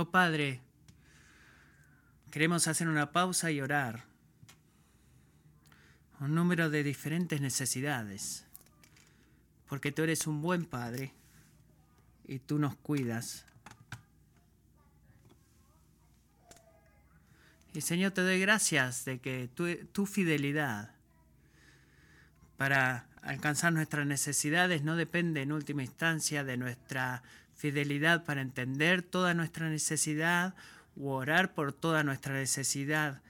Oh Padre, queremos hacer una pausa y orar. Un número de diferentes necesidades. Porque tú eres un buen Padre y tú nos cuidas. Y Señor, te doy gracias de que tu, tu fidelidad para alcanzar nuestras necesidades no depende en última instancia de nuestra fidelidad para entender toda nuestra necesidad u orar por toda nuestra necesidad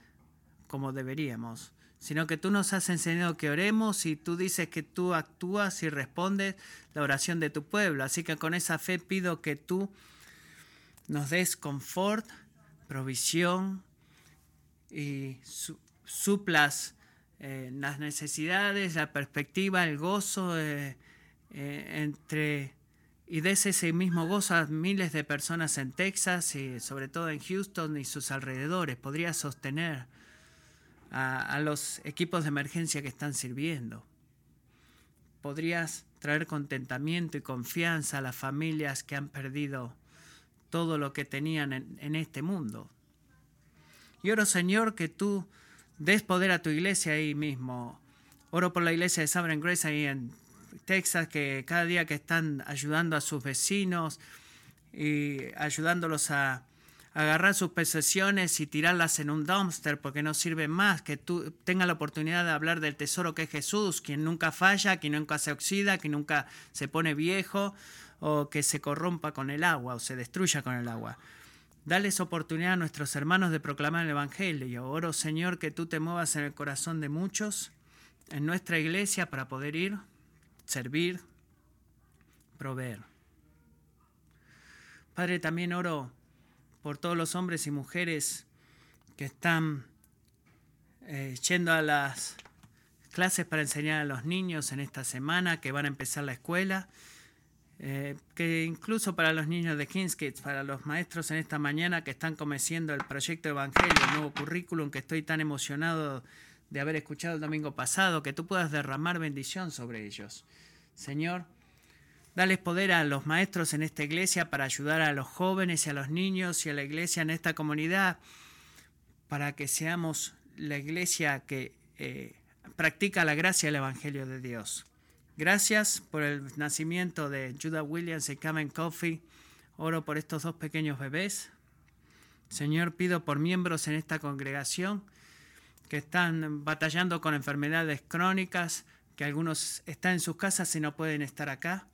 como deberíamos, sino que tú nos has enseñado que oremos y tú dices que tú actúas y respondes la oración de tu pueblo. Así que con esa fe pido que tú nos des confort, provisión y suplas eh, las necesidades, la perspectiva, el gozo eh, eh, entre y des ese mismo gozo a miles de personas en Texas y sobre todo en Houston y sus alrededores. Podría sostener a, los equipos de emergencia que están sirviendo. Podrías traer contentamiento y confianza a las familias que han perdido todo lo que tenían en, en este mundo. Y oro, Señor, que tú des poder a tu iglesia ahí mismo. Oro por la iglesia de Sovereign Grace ahí en Texas, que cada día que están ayudando a sus vecinos y ayudándolos a, agarrar sus posesiones y tirarlas en un dumpster porque no sirven más, que tú tengas la oportunidad de hablar del tesoro que es Jesús, quien nunca falla, quien nunca se oxida, quien nunca se pone viejo o que se corrompa con el agua o se destruya con el agua. Dales oportunidad a nuestros hermanos de proclamar el Evangelio. Oro, Señor, que tú te muevas en el corazón de muchos, en nuestra iglesia, para poder ir, servir, proveer. Padre, también oro por todos los hombres y mujeres que están eh, yendo a las clases para enseñar a los niños en esta semana, que van a empezar la escuela eh, que incluso para los niños de King's Kids, para los maestros en esta mañana que están comeciendo el proyecto Evangelio, el nuevo currículum, que estoy tan emocionado de haber escuchado el domingo pasado, que tú puedas derramar bendición sobre ellos. Señor, dales poder a los maestros en esta iglesia para ayudar a los jóvenes y a los niños y a la iglesia en esta comunidad, para que seamos la iglesia que eh, practica la gracia del Evangelio de Dios. Gracias por el nacimiento de Judah Williams y Cameron Coffey. Oro por estos dos pequeños bebés. Señor, pido por miembros en esta congregación que están batallando con enfermedades crónicas, que algunos están en sus casas y no pueden estar acá,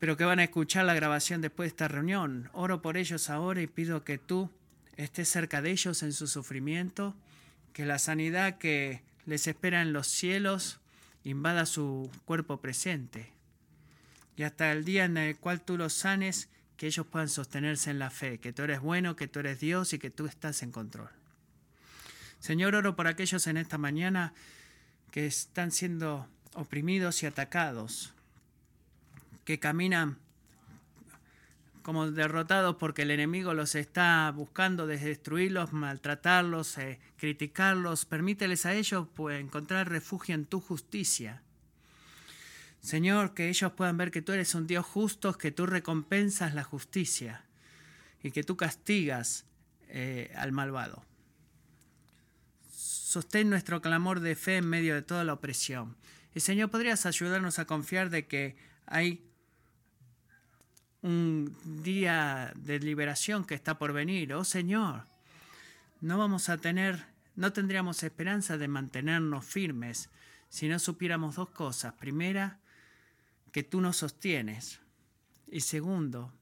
pero que van a escuchar la grabación después de esta reunión. Oro por ellos ahora y pido que tú estés cerca de ellos en su sufrimiento, que la sanidad que les espera en los cielos invada su cuerpo presente. Y hasta el día en el cual tú los sanes, que ellos puedan sostenerse en la fe, que tú eres bueno, que tú eres Dios y que tú estás en control. Señor, oro por aquellos en esta mañana que están siendo oprimidos y atacados, que caminan como derrotados porque el enemigo los está buscando destruirlos, maltratarlos, eh, criticarlos. Permíteles a ellos pues, encontrar refugio en tu justicia. Señor, que ellos puedan ver que tú eres un Dios justo, que tú recompensas la justicia y que tú castigas eh, al malvado. Sostén nuestro clamor de fe en medio de toda la opresión. Y Señor, ¿podrías ayudarnos a confiar de que hay un día de liberación que está por venir. Oh Señor, no vamos a tener, no tendríamos esperanza de mantenernos firmes si no supiéramos dos cosas. Primera, que tú nos sostienes. Y segundo,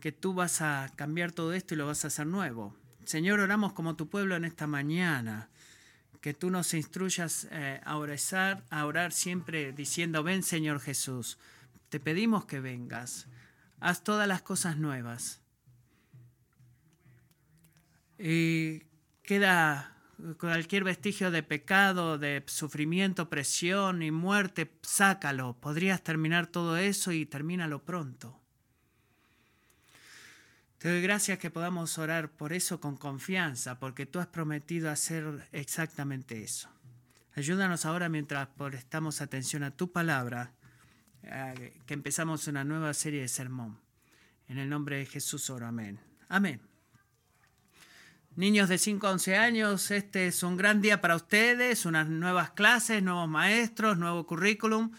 que tú vas a cambiar todo esto y lo vas a hacer nuevo. Señor, oramos como tu pueblo en esta mañana, que tú nos instruyas eh, a, orar, a orar siempre diciendo, ven Señor Jesús, te pedimos que vengas haz todas las cosas nuevas. Y queda cualquier vestigio de pecado, de sufrimiento, presión y muerte, sácalo. Podrías terminar todo eso y termínalo pronto. Te doy gracias que podamos orar por eso con confianza, porque tú has prometido hacer exactamente eso. Ayúdanos ahora mientras prestamos atención a tu palabra que empezamos una nueva serie de sermón. En el nombre de Jesús oro, amén. Amén. Niños de 5 a 11 años, este es un gran día para ustedes, unas nuevas clases, nuevos maestros, nuevo currículum.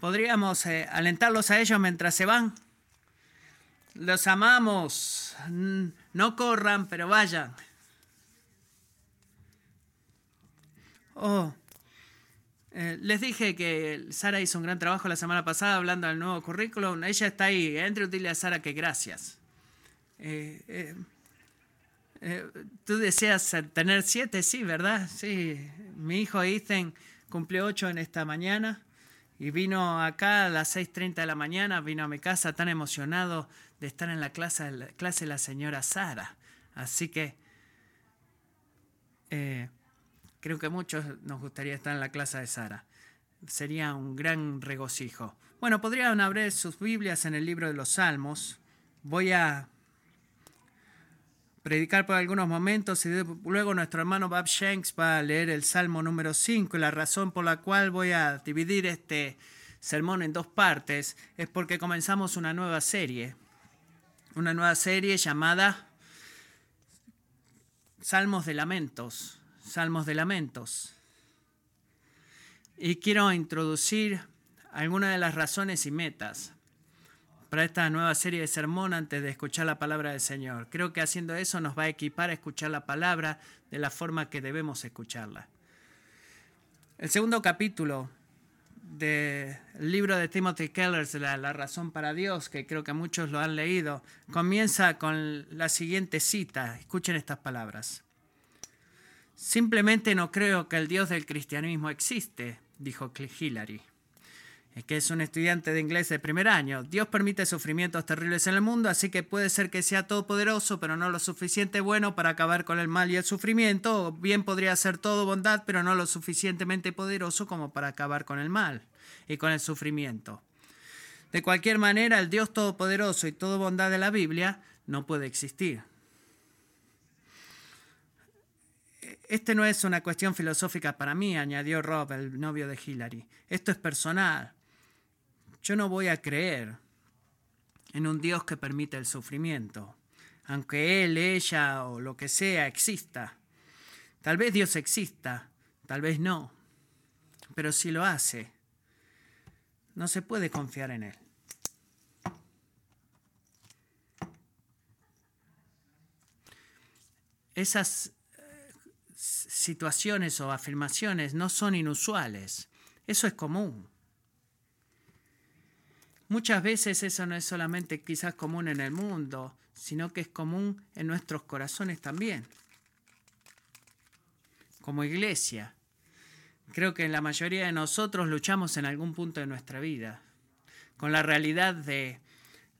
Podríamos eh, alentarlos a ellos mientras se van. Los amamos. No corran, pero vayan. Oh, eh, les dije que Sara hizo un gran trabajo la semana pasada hablando del nuevo currículum. Ella está ahí. Entre dile a Sara que gracias. Eh, eh, tú deseas tener siete, sí, ¿verdad? Sí. Mi hijo Ethan cumplió ocho en esta mañana y vino acá a las 6.30 de la mañana, vino a mi casa tan emocionado de estar en la clase, la clase de la señora Sara. Así que Creo que muchos nos gustaría estar en la clase de Sara. Sería un gran regocijo. Bueno, podrían abrir sus Biblias en el libro de los Salmos. Voy a predicar por algunos momentos y luego nuestro hermano Bob Shanks va a leer el Salmo número 5 y la razón por la cual voy a dividir este sermón en dos partes es porque comenzamos una nueva serie, una nueva serie llamada Salmos de Lamentos salmos de lamentos. Y quiero introducir algunas de las razones y metas para esta nueva serie de sermón antes de escuchar la palabra del Señor. Creo que haciendo eso nos va a equipar a escuchar la palabra de la forma que debemos escucharla. El segundo capítulo del libro de Timothy Keller, la, la razón para Dios, que creo que muchos lo han leído, comienza con la siguiente cita. Escuchen estas palabras. Simplemente no creo que el Dios del cristianismo existe, dijo Hillary, que es un estudiante de inglés de primer año. Dios permite sufrimientos terribles en el mundo, así que puede ser que sea todopoderoso, pero no lo suficiente bueno para acabar con el mal y el sufrimiento, o bien podría ser todo bondad, pero no lo suficientemente poderoso como para acabar con el mal y con el sufrimiento. De cualquier manera, el Dios todopoderoso y toda bondad de la Biblia no puede existir. Este no es una cuestión filosófica para mí, añadió Rob, el novio de Hillary. Esto es personal. Yo no voy a creer en un Dios que permite el sufrimiento, aunque él, ella o lo que sea exista. Tal vez Dios exista, tal vez no, pero si lo hace, no se puede confiar en él. Esas situaciones o afirmaciones no son inusuales. Eso es común. Muchas veces eso no es solamente quizás común en el mundo, sino que es común en nuestros corazones también. Como iglesia, creo que la mayoría de nosotros luchamos en algún punto de nuestra vida con la realidad de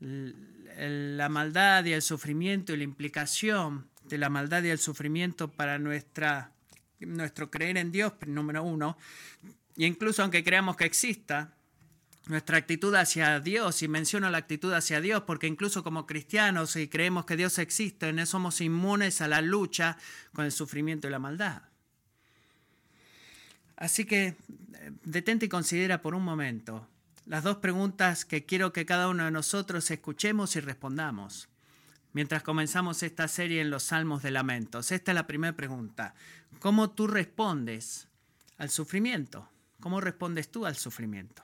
la maldad y el sufrimiento y la implicación de la maldad y el sufrimiento para nuestra, nuestro creer en Dios, número uno, y incluso aunque creamos que exista, nuestra actitud hacia Dios, y menciono la actitud hacia Dios porque incluso como cristianos, y creemos que Dios existe, no somos inmunes a la lucha con el sufrimiento y la maldad. Así que eh, detente y considera por un momento las dos preguntas que quiero que cada uno de nosotros escuchemos y respondamos mientras comenzamos esta serie en los Salmos de Lamentos. Esta es la primera pregunta. ¿Cómo tú respondes al sufrimiento? ¿Cómo respondes tú al sufrimiento?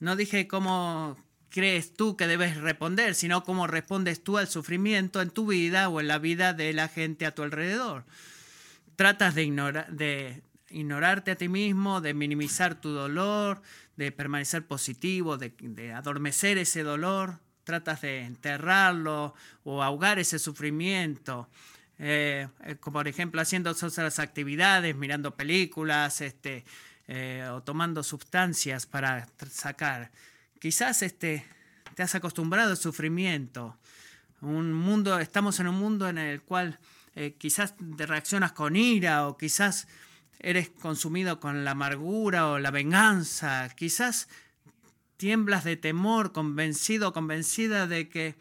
No dije cómo crees tú que debes responder, sino cómo respondes tú al sufrimiento en tu vida o en la vida de la gente a tu alrededor. Tratas de, ignorarte a ti mismo, de minimizar tu dolor, de permanecer positivo, de adormecer ese dolor, tratas de enterrarlo o ahogar ese sufrimiento. Eh, eh, como por ejemplo haciendo otras actividades, mirando películas, este, eh, o tomando sustancias para sacar. Quizás este, te has acostumbrado al sufrimiento. Un mundo, estamos en un mundo en el cual quizás te reaccionas con ira o quizás eres consumido con la amargura o la venganza. Quizás tiemblas de temor, convencido, convencida de que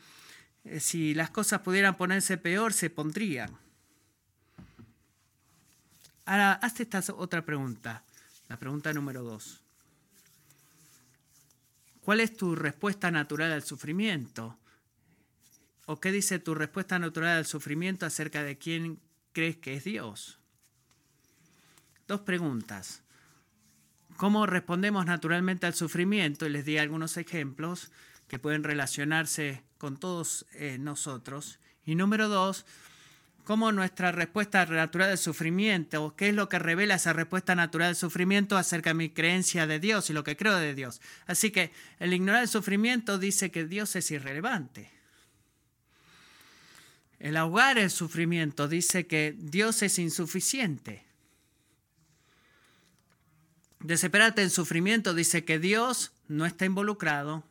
eh, si las cosas pudieran ponerse peor, se pondrían. Ahora, hazte esta otra pregunta, la pregunta número dos. ¿Cuál es tu respuesta natural al sufrimiento? o qué dice tu respuesta natural al sufrimiento acerca de quién crees que es Dios? Dos preguntas. ¿Cómo respondemos naturalmente al sufrimiento? Y les di algunos ejemplos que pueden relacionarse con todos eh, nosotros. Y número dos, cómo nuestra respuesta natural al sufrimiento, qué es lo que revela esa respuesta natural al sufrimiento acerca de mi creencia de Dios y lo que creo de Dios. Así que el ignorar el sufrimiento dice que Dios es irrelevante. El ahogar el sufrimiento dice que Dios es insuficiente. Desesperarte en sufrimiento dice que Dios no está involucrado.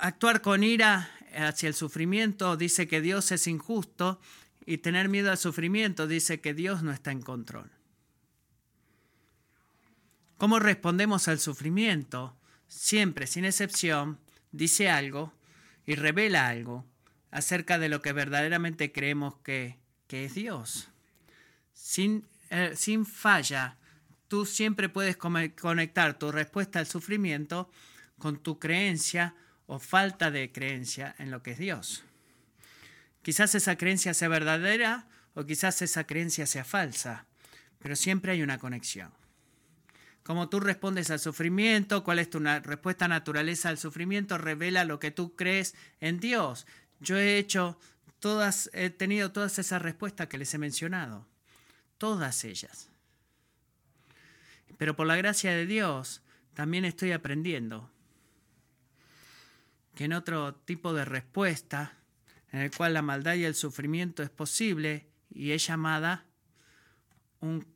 Actuar con ira hacia el sufrimiento dice que Dios es injusto y tener miedo al sufrimiento dice que Dios no está en control. ¿Cómo respondemos al sufrimiento? Siempre, sin excepción, dice algo y revela algo acerca de lo que verdaderamente creemos que, que es Dios. Sin, eh, sin falla, tú siempre puedes conectar tu respuesta al sufrimiento con tu creencia o falta de creencia en lo que es Dios. Quizás esa creencia sea verdadera o quizás esa creencia sea falsa, pero siempre hay una conexión. Cómo tú respondes al sufrimiento, cuál es tu respuesta naturaleza al sufrimiento, revela lo que tú crees en Dios. Yo he hecho todas, he tenido todas esas respuestas que les he mencionado, todas ellas. Pero por la gracia de Dios también estoy aprendiendo que en otro tipo de respuesta, en el cual la maldad y el sufrimiento es posible y es llamada un,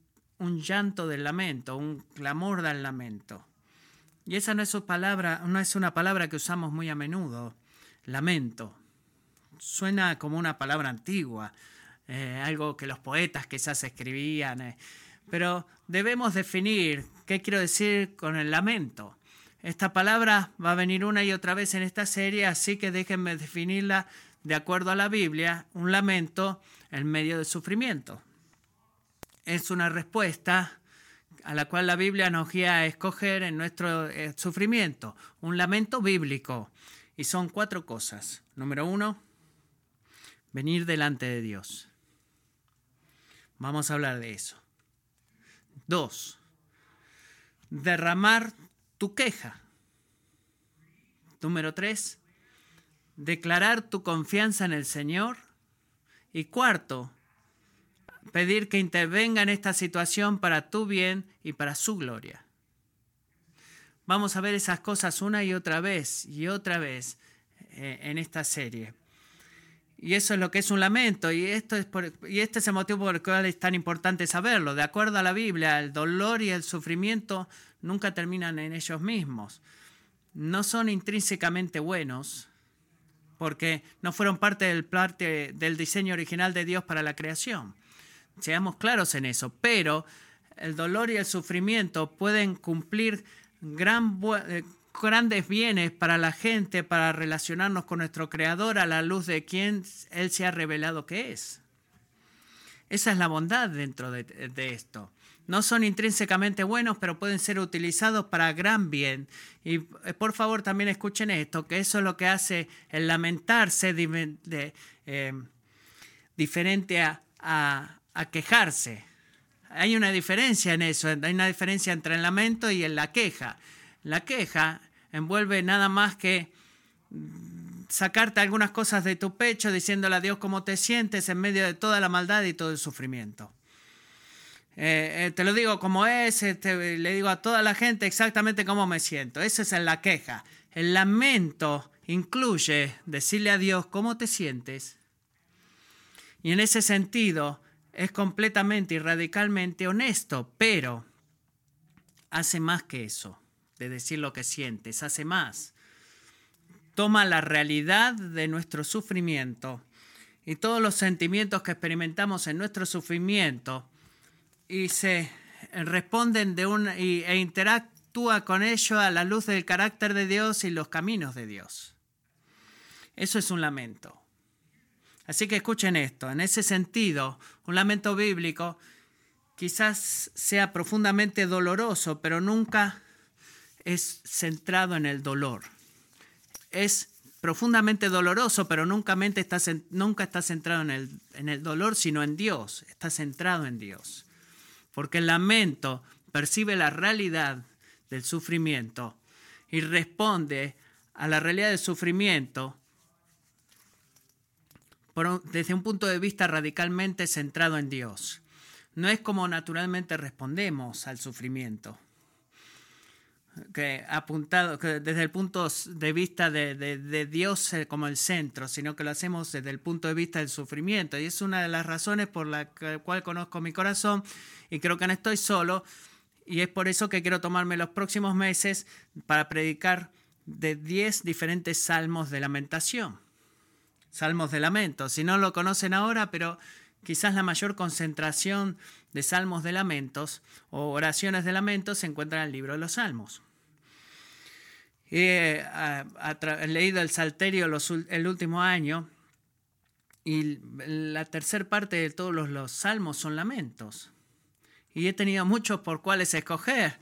llanto del lamento, un clamor del lamento. Y esa no es, palabra, no es una palabra que usamos muy a menudo, lamento. Suena como una palabra antigua, eh, algo que los poetas quizás escribían, eh, pero debemos definir qué quiero decir con el lamento. Esta palabra va a venir una y otra vez en esta serie, así que déjenme definirla de acuerdo a la Biblia, un lamento en medio del sufrimiento. Es una respuesta a la cual la Biblia nos guía a escoger en nuestro eh, sufrimiento, un lamento bíblico. Y son cuatro cosas. Número uno, venir delante de Dios. Vamos a hablar de eso. Dos, derramar tu queja. Número tres, declarar tu confianza en el Señor. Y cuarto, pedir que intervenga en esta situación para tu bien y para su gloria. Vamos a ver esas cosas una y otra vez y otra vez eh, en esta serie. Y eso es lo que es un lamento, y, esto es y este es el motivo por el cual es tan importante saberlo. De acuerdo a la Biblia, el dolor y el sufrimiento nunca terminan en ellos mismos. No son intrínsecamente buenos, porque no fueron parte del, del diseño original de Dios para la creación. Seamos claros en eso, pero el dolor y el sufrimiento pueden cumplir eh, grandes bienes para la gente, para relacionarnos con nuestro Creador a la luz de quien Él se ha revelado que es. Esa es la bondad dentro de, esto. No son intrínsecamente buenos, pero pueden ser utilizados para gran bien. Y eh, por favor también escuchen esto, que eso es lo que hace el lamentarse eh, diferente a, a quejarse. Hay una diferencia en eso, hay una diferencia entre el lamento y la queja. La queja envuelve nada más que sacarte algunas cosas de tu pecho diciéndole a Dios cómo te sientes en medio de toda la maldad y todo el sufrimiento. Eh, eh, te lo digo como es, este, le digo a toda la gente exactamente cómo me siento. Esa es la queja. El lamento incluye decirle a Dios cómo te sientes. Y en ese sentido es completamente y radicalmente honesto, pero hace más que eso de decir lo que sientes, hace más. Toma la realidad de nuestro sufrimiento y todos los sentimientos que experimentamos en nuestro sufrimiento y se responden de un, e interactúa con ello a la luz del carácter de Dios y los caminos de Dios. Eso es un lamento. Así que escuchen esto. En ese sentido, un lamento bíblico quizás sea profundamente doloroso, pero nunca es centrado en el dolor. Es profundamente doloroso, pero nunca, está, nunca está centrado en el, en el dolor, sino en Dios, está centrado en Dios. Porque el lamento percibe la realidad del sufrimiento y responde a la realidad del sufrimiento desde un punto de vista radicalmente centrado en Dios. No es como naturalmente respondemos al sufrimiento que apuntado desde el punto de vista de, Dios eh, como el centro, sino que lo hacemos desde el punto de vista del sufrimiento. Y es una de las razones por la cual conozco mi corazón y creo que no estoy solo. Y es por eso que quiero tomarme los próximos meses para predicar de 10 diferentes salmos de lamentación. Salmos de lamento. Si no lo conocen ahora, pero quizás la mayor concentración de salmos de lamentos o oraciones de lamentos se encuentra en el libro de los salmos. He, leído el Salterio el último año y la tercera parte de todos los, salmos son lamentos. Y he tenido muchos por cuáles escoger.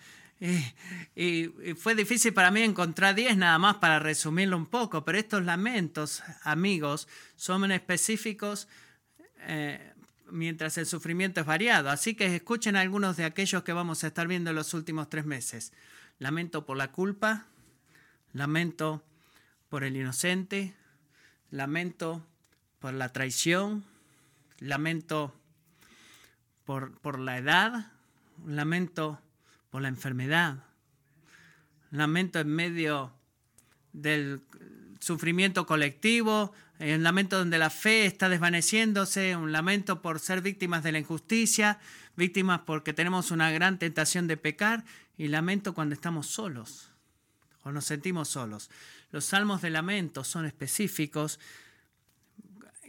Y, fue difícil para mí encontrar 10 nada más para resumirlo un poco, pero estos lamentos, amigos, son específicos eh, mientras el sufrimiento es variado. Así que escuchen algunos de aquellos que vamos a estar viendo en los últimos tres meses. Lamento por la culpa, lamento por el inocente, lamento por la traición, lamento por, por la edad, lamento por la enfermedad, lamento en medio del sufrimiento colectivo, un lamento donde la fe está desvaneciéndose, un lamento por ser víctimas de la injusticia, víctimas porque tenemos una gran tentación de pecar. Y lamento cuando estamos solos nos sentimos solos. Los salmos de lamento son específicos,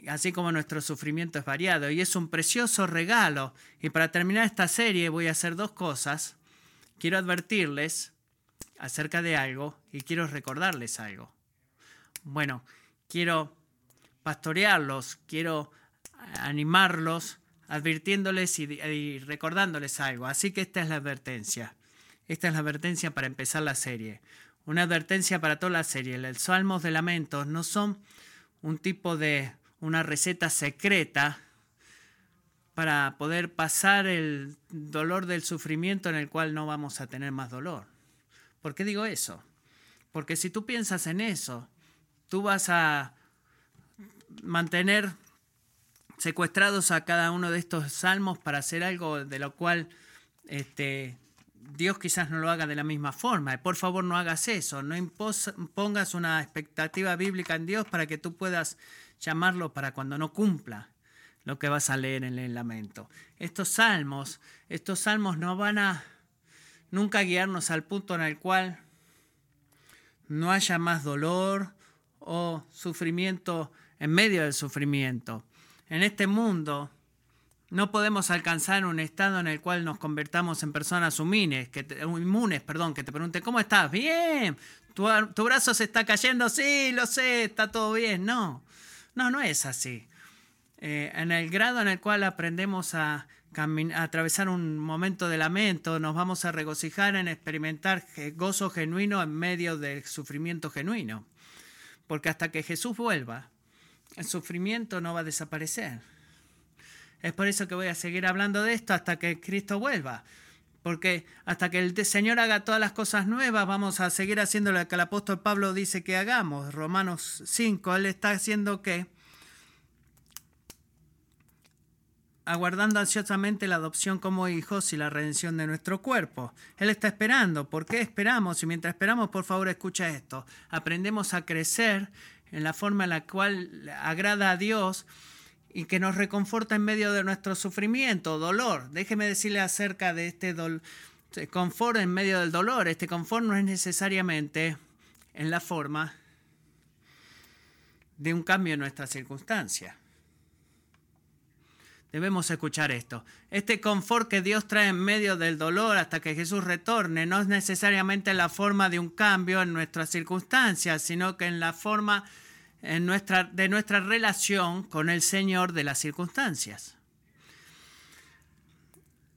así como nuestro sufrimiento es variado, y es un precioso regalo. Y para terminar esta serie voy a hacer dos cosas. Quiero advertirles acerca de algo y quiero recordarles algo. Bueno, quiero pastorearlos, quiero animarlos, advirtiéndoles y recordándoles algo. Así que esta es la advertencia. Esta es la advertencia para empezar la serie. Una advertencia para toda la serie. Los salmos de lamentos no son un tipo de una receta secreta para poder pasar el dolor del sufrimiento en el cual no vamos a tener más dolor. ¿Por qué digo eso? Porque si tú piensas en eso, tú vas a mantener secuestrados a cada uno de estos salmos para hacer algo de lo cual este, Dios quizás no lo haga de la misma forma. Por favor, no hagas eso. No pongas una expectativa bíblica en Dios para que tú puedas llamarlo para cuando no cumpla lo que vas a leer en el lamento. Estos salmos, estos salmos no van a nunca guiarnos al punto en el cual no haya más dolor o sufrimiento en medio del sufrimiento. En este mundo no podemos alcanzar un estado en el cual nos convertamos en personas humines, que inmunes, perdón, que te pregunten, ¿cómo estás? Bien. ¿Tu, brazo se está cayendo? Sí, lo sé, está todo bien. No, no, no es así. Eh, en el grado en el cual aprendemos a, a atravesar un momento de lamento, nos vamos a regocijar en experimentar gozo genuino en medio del sufrimiento genuino. Porque hasta que Jesús vuelva, el sufrimiento no va a desaparecer. Es por eso que voy a seguir hablando de esto hasta que Cristo vuelva. Porque hasta que el Señor haga todas las cosas nuevas, vamos a seguir haciendo lo que el apóstol Pablo dice que hagamos. Romanos 5, Él está haciendo que aguardando ansiosamente la adopción como hijos y la redención de nuestro cuerpo. Él está esperando. ¿Por qué esperamos? Y mientras esperamos, por favor, escucha esto. Aprendemos a crecer en la forma en la cual agrada a Dios y que nos reconforta en medio de nuestro sufrimiento, dolor. Déjeme decirle acerca de este confort en medio del dolor. Este confort no es necesariamente en la forma de un cambio en nuestra circunstancia. Debemos escuchar esto. Este confort que Dios trae en medio del dolor hasta que Jesús retorne no es necesariamente la forma de un cambio en nuestras circunstancias, sino que en la forma en nuestra, de nuestra relación con el Señor de las circunstancias.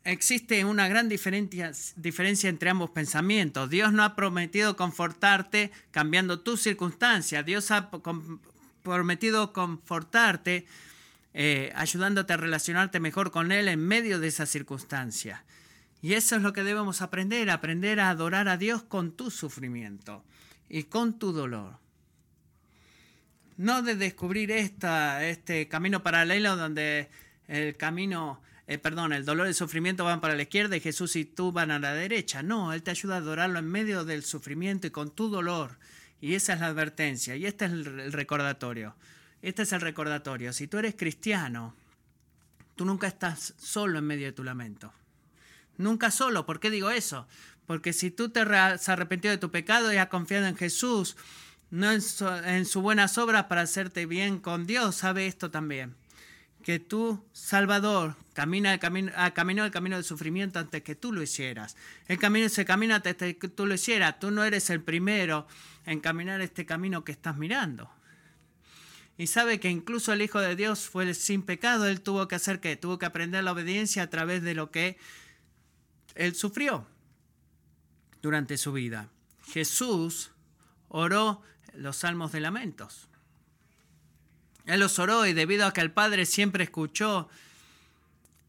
existe una gran diferencia, diferencia, entre ambos pensamientos. Dios no ha prometido confortarte cambiando tus circunstancias. Dios ha prometido confortarte eh, ayudándote a relacionarte mejor con Él en medio de esa circunstancia. Y eso es lo que debemos aprender, aprender a adorar a Dios con tu sufrimiento y con tu dolor. No de descubrir esta, este camino paralelo donde el camino eh, perdón, el dolor y el sufrimiento van para la izquierda y Jesús y tú van a la derecha. No, Él te ayuda a adorarlo en medio del sufrimiento y con tu dolor. Y esa es la advertencia y este es el recordatorio. Este es el recordatorio. Si tú eres cristiano, tú nunca estás solo en medio de tu lamento. Nunca solo. ¿Por qué digo eso? Porque si tú te has arrepentido de tu pecado y has confiado en Jesús, no en, su, sus buenas obras para hacerte bien con Dios, sabe esto también que tú, Salvador, camina el camino, ah, caminó el camino del sufrimiento antes que tú lo hicieras. El camino se camina antes que tú lo hicieras. Tú no eres el primero en caminar este camino que estás mirando. Y sabe que incluso el Hijo de Dios fue sin pecado. Él tuvo que hacer que tuvo que aprender la obediencia a través de lo que él sufrió durante su vida. Jesús oró los salmos de lamentos. Él los oró y debido a que el Padre siempre escuchó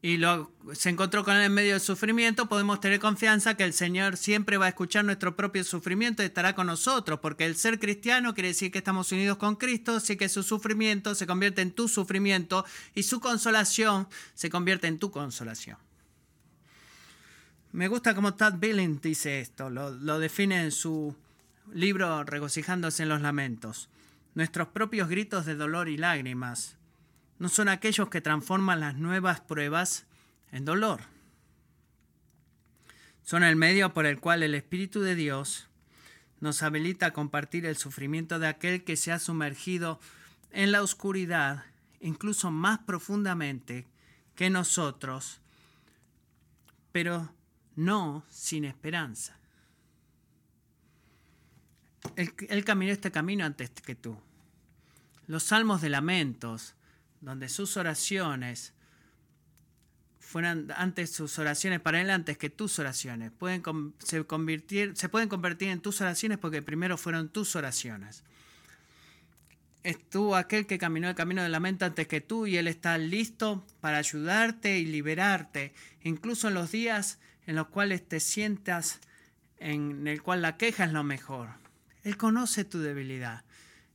y lo, se encontró con él en medio del sufrimiento, podemos tener confianza que el Señor siempre va a escuchar nuestro propio sufrimiento y estará con nosotros, porque el ser cristiano quiere decir que estamos unidos con Cristo, así que su sufrimiento se convierte en tu sufrimiento y su consolación se convierte en tu consolación. Me gusta como Tad Billing dice esto, lo define en su libro Regocijándose en los Lamentos. Nuestros propios gritos de dolor y lágrimas no son aquellos que transforman las nuevas pruebas en dolor. Son el medio por el cual el Espíritu de Dios nos habilita a compartir el sufrimiento de aquel que se ha sumergido en la oscuridad, incluso más profundamente que nosotros, pero no sin esperanza. Él, caminó este camino antes que tú. Los salmos de lamentos, donde sus oraciones fueran antes sus oraciones para él antes que tus oraciones. Pueden se, convertir, se pueden convertir en tus oraciones porque primero fueron tus oraciones. Estuvo aquel que caminó el camino del lamento antes que tú y él está listo para ayudarte y liberarte, incluso en los días en los cuales te sientas en el cual la queja es lo mejor. Él conoce tu debilidad,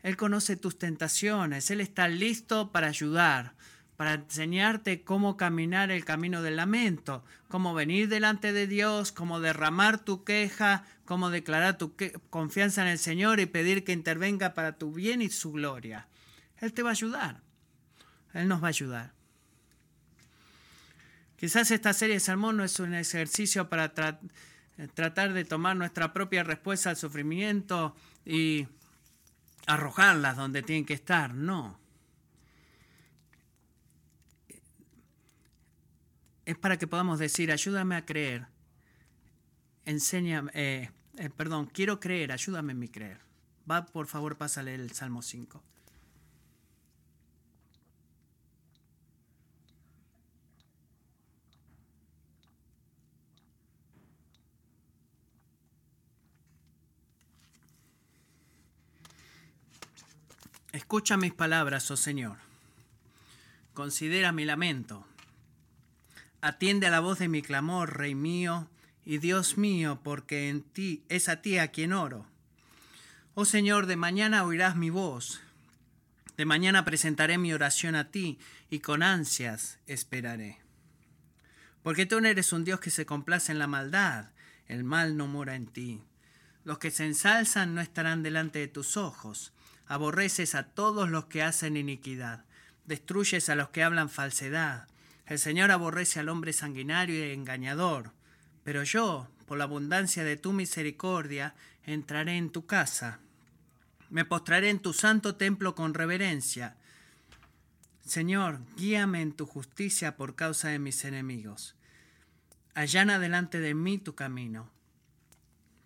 Él conoce tus tentaciones, Él está listo para ayudar, para enseñarte cómo caminar el camino del lamento, cómo venir delante de Dios, cómo derramar tu queja, cómo declarar tu confianza en el Señor y pedir que intervenga para tu bien y su gloria. Él te va a ayudar, Él nos va a ayudar. Quizás esta serie de sermón no es un ejercicio para tratar tratar de tomar nuestra propia respuesta al sufrimiento y arrojarlas donde tienen que estar. No. Es para que podamos decir, ayúdame a creer. Enséñame, eh, eh, perdón, quiero creer, ayúdame en mi creer. Va, por favor, pásale el Salmo 5. Escucha mis palabras, oh Señor. Considera mi lamento. Atiende a la voz de mi clamor, Rey mío y Dios mío, porque en ti es a ti a quien oro. Oh Señor, de mañana oirás mi voz. De mañana presentaré mi oración a ti y con ansias esperaré. Porque tú no eres un Dios que se complace en la maldad, el mal no mora en ti. Los que se ensalzan no estarán delante de tus ojos aborreces a todos los que hacen iniquidad, destruyes a los que hablan falsedad. El Señor aborrece al hombre sanguinario y engañador, pero yo, por la abundancia de tu misericordia, entraré en tu casa. Me postraré en tu santo templo con reverencia. Señor, guíame en tu justicia por causa de mis enemigos. Allana delante de mí tu camino,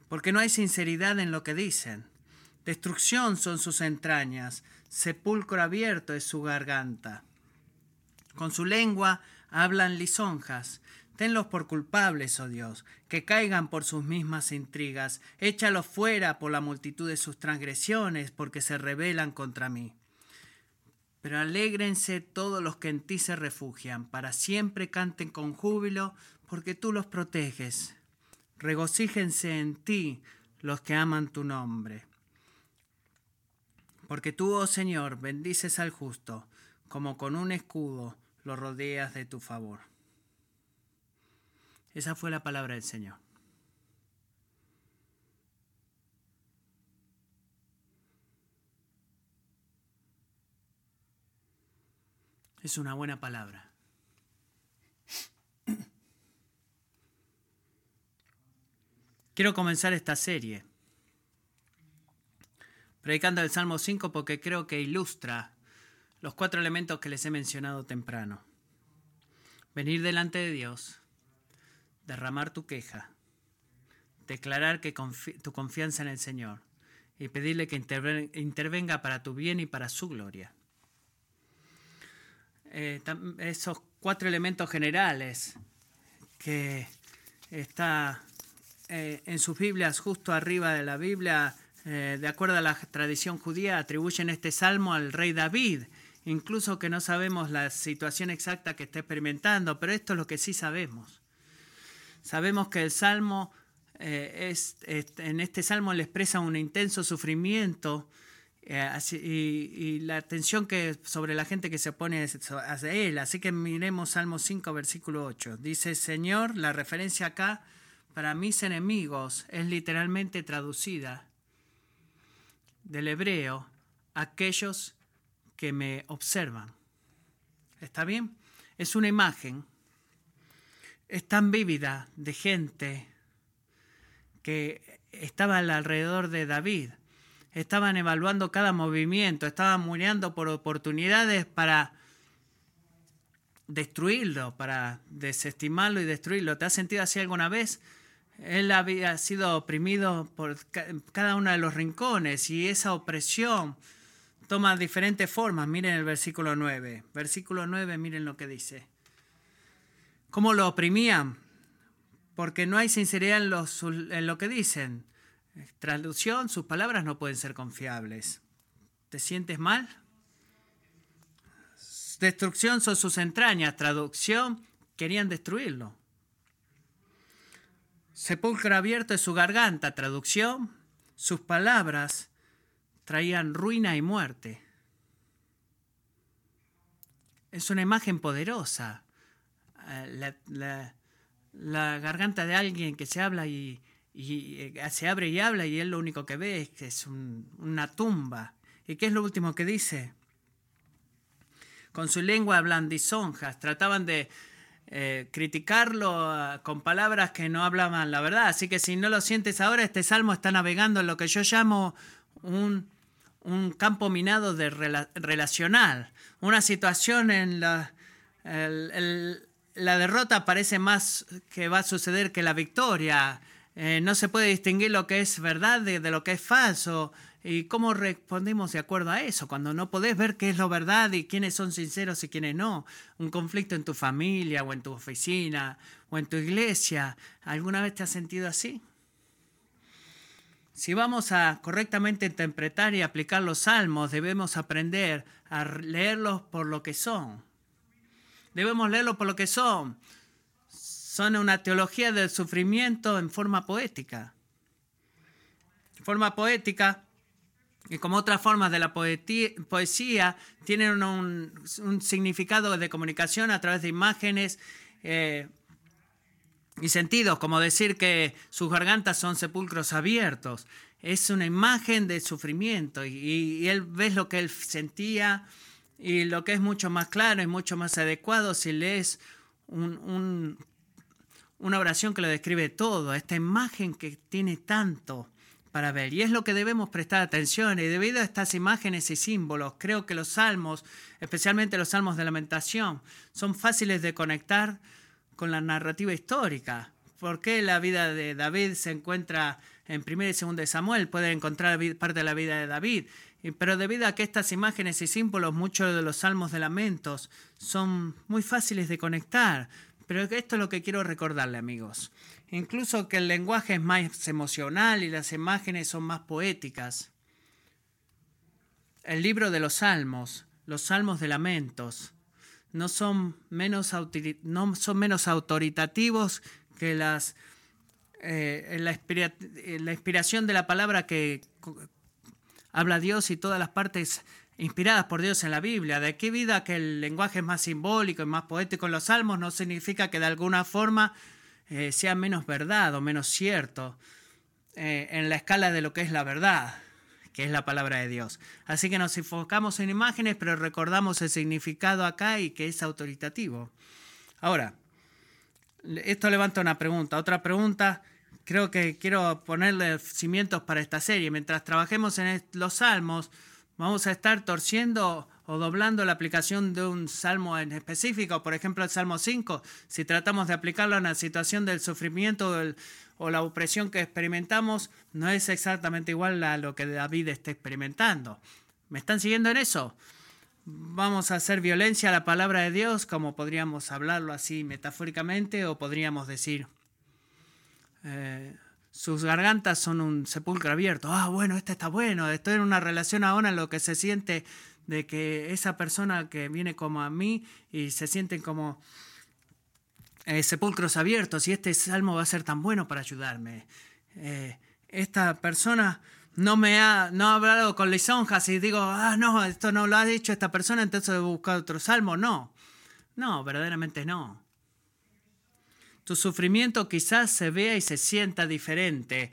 porque no hay sinceridad en lo que dicen. Destrucción son sus entrañas, sepulcro abierto es su garganta. Con su lengua hablan lisonjas, Tenlos por culpables, oh Dios, que caigan por sus mismas intrigas. Échalos fuera por la multitud de sus transgresiones, porque se rebelan contra mí. Pero alégrense todos los que en ti se refugian, para siempre canten con júbilo, porque tú los proteges. Regocíjense en ti los que aman tu nombre. Porque tú, oh Señor, bendices al justo, como con un escudo lo rodeas de tu favor. Esa fue la palabra del Señor. Es una buena palabra. Quiero comenzar esta serie predicando el Salmo 5 porque creo que ilustra los cuatro elementos que les he mencionado temprano. Venir delante de Dios, derramar tu queja, declarar que tu confianza en el Señor y pedirle que intervenga para tu bien y para su gloria. Eh, esos cuatro elementos generales que está eh, en sus Biblias justo arriba de la Biblia eh, de acuerdo a la tradición judía, atribuyen este salmo al rey David, incluso que no sabemos la situación exacta que está experimentando, pero esto es lo que sí sabemos. Sabemos que el salmo, eh, es, en este salmo le expresa un intenso sufrimiento eh, y, la atención que sobre la gente que se opone a él. Así que miremos Salmo 5, versículo 8. Dice, Señor, la referencia acá para mis enemigos es literalmente traducida del hebreo aquellos que me observan. ¿Está bien? Es una imagen, es tan vívida de gente que estaba alrededor de David. Estaban evaluando cada movimiento, estaban muriendo por oportunidades para destruirlo, para desestimarlo y destruirlo. ¿Te has sentido así alguna vez? Él había sido oprimido por cada uno de los rincones y esa opresión toma diferentes formas. Miren el versículo 9. Versículo 9, miren lo que dice. ¿Cómo lo oprimían? Porque no hay sinceridad en, en lo que dicen. Traducción, sus palabras no pueden ser confiables. ¿Te sientes mal? Destrucción son sus entrañas. Traducción, querían destruirlo. Sepulcro abierto es su garganta. Traducción, sus palabras traían ruina y muerte. Es una imagen poderosa. Eh, la, garganta de alguien que se habla y, eh, se abre y habla y él lo único que ve es que es una tumba. ¿Y qué es lo último que dice? Con su lengua blandizonjas trataban de eh, criticarlo ah, con palabras que no hablaban la verdad. Así que si no lo sientes ahora, este salmo está navegando en lo que yo llamo un, campo minado de relacional, una situación en la... la derrota parece más que va a suceder que la victoria. Eh, no se puede distinguir lo que es verdad de lo que es falso. ¿Y cómo respondemos de acuerdo a eso? Cuando no podés ver qué es lo verdad y quiénes son sinceros y quiénes no. Un conflicto en tu familia o en tu oficina o en tu iglesia. ¿Alguna vez te has sentido así? Si vamos a correctamente interpretar y aplicar los salmos, debemos aprender a leerlos por lo que son. Debemos leerlos por lo que son. Son una teología del sufrimiento en forma poética. En forma poética, y como otras formas de la poesía, tienen un, significado de comunicación a través de imágenes eh, y sentidos, como decir que sus gargantas son sepulcros abiertos. Es una imagen de sufrimiento y, él ves lo que él sentía y lo que es mucho más claro y mucho más adecuado si lees una oración que lo describe todo, esta imagen que tiene tanto para ver. Y es lo que debemos prestar atención. Y debido a estas imágenes y símbolos, creo que los salmos, especialmente los salmos de lamentación, son fáciles de conectar con la narrativa histórica. ¿Por qué la vida de David se encuentra en 1 y 2 de Samuel? Puede encontrar parte de la vida de David. Pero debido a que estas imágenes y símbolos, muchos de los salmos de lamentos, son muy fáciles de conectar Pero esto es lo que quiero recordarle, amigos. Incluso que el lenguaje es más emocional y las imágenes son más poéticas. El libro de los salmos, los salmos de lamentos, no son menos, no son menos autoritativos que las, eh, la, la, inspiración de la palabra que habla Dios y todas las partes inspiradas por Dios en la Biblia. De qué vida que el lenguaje es más simbólico y más poético en los salmos no significa que de alguna forma eh, sea menos verdad o menos cierto eh, en la escala de lo que es la verdad, que es la palabra de Dios. Así que nos enfocamos en imágenes, pero recordamos el significado acá y que es autoritativo. Ahora, esto levanta una pregunta. Otra pregunta creo que quiero ponerle cimientos para esta serie. Mientras trabajemos en los salmos, vamos a estar torciendo o doblando la aplicación de un salmo en específico, por ejemplo el Salmo 5, si tratamos de aplicarlo en la situación del sufrimiento o la opresión que experimentamos, no es exactamente igual a lo que David está experimentando. ¿Me están siguiendo en eso? Vamos a hacer violencia a la palabra de Dios, como podríamos hablarlo así metafóricamente, o podríamos decir, eh, sus gargantas son un sepulcro abierto. Ah, bueno, este está bueno. Estoy en una relación ahora en lo que se siente de que esa persona que viene como a mí y se sienten como eh, sepulcros abiertos y este salmo va a ser tan bueno para ayudarme. Eh, esta persona no me ha, no ha hablado con lisonjas y digo, ah, no, esto no lo ha dicho esta persona, entonces debo buscar otro salmo. No, no, verdaderamente no. Tu sufrimiento quizás se vea y se sienta diferente,